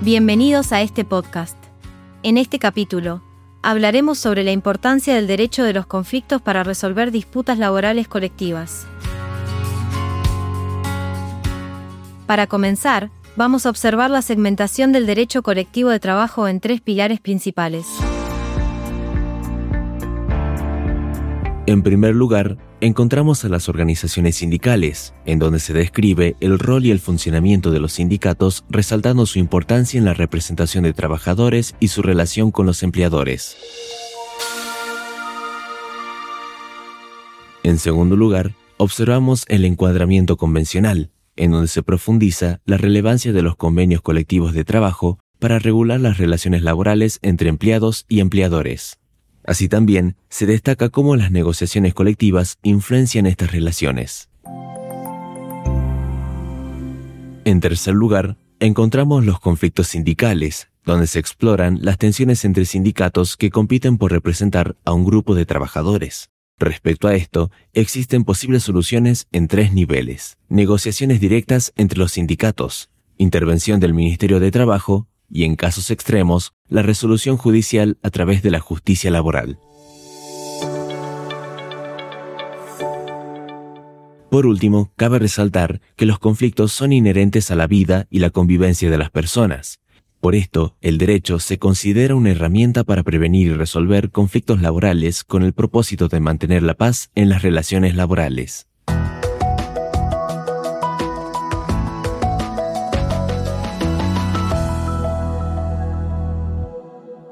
Bienvenidos a este podcast. En este capítulo, hablaremos sobre la importancia del derecho de los conflictos para resolver disputas laborales colectivas. Para comenzar, vamos a observar la segmentación del derecho colectivo de trabajo en tres pilares principales. En primer lugar, encontramos a las organizaciones sindicales, en donde se describe el rol y el funcionamiento de los sindicatos, resaltando su importancia en la representación de trabajadores y su relación con los empleadores. En segundo lugar, observamos el encuadramiento convencional, en donde se profundiza la relevancia de los convenios colectivos de trabajo para regular las relaciones laborales entre empleados y empleadores. Así también se destaca cómo las negociaciones colectivas influencian estas relaciones. En tercer lugar, encontramos los conflictos sindicales, donde se exploran las tensiones entre sindicatos que compiten por representar a un grupo de trabajadores. Respecto a esto, existen posibles soluciones en tres niveles. Negociaciones directas entre los sindicatos, intervención del Ministerio de Trabajo y, en casos extremos, la resolución judicial a través de la justicia laboral. Por último, cabe resaltar que los conflictos son inherentes a la vida y la convivencia de las personas. Por esto, el derecho se considera una herramienta para prevenir y resolver conflictos laborales con el propósito de mantener la paz en las relaciones laborales.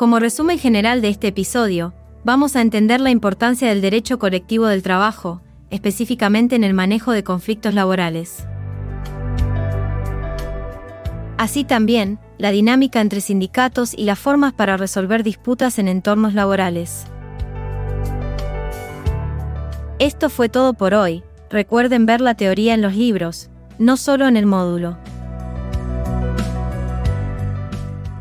Como resumen general de este episodio, vamos a entender la importancia del derecho colectivo del trabajo, específicamente en el manejo de conflictos laborales. Así también, la dinámica entre sindicatos y las formas para resolver disputas en entornos laborales. Esto fue todo por hoy, recuerden ver la teoría en los libros, no solo en el módulo.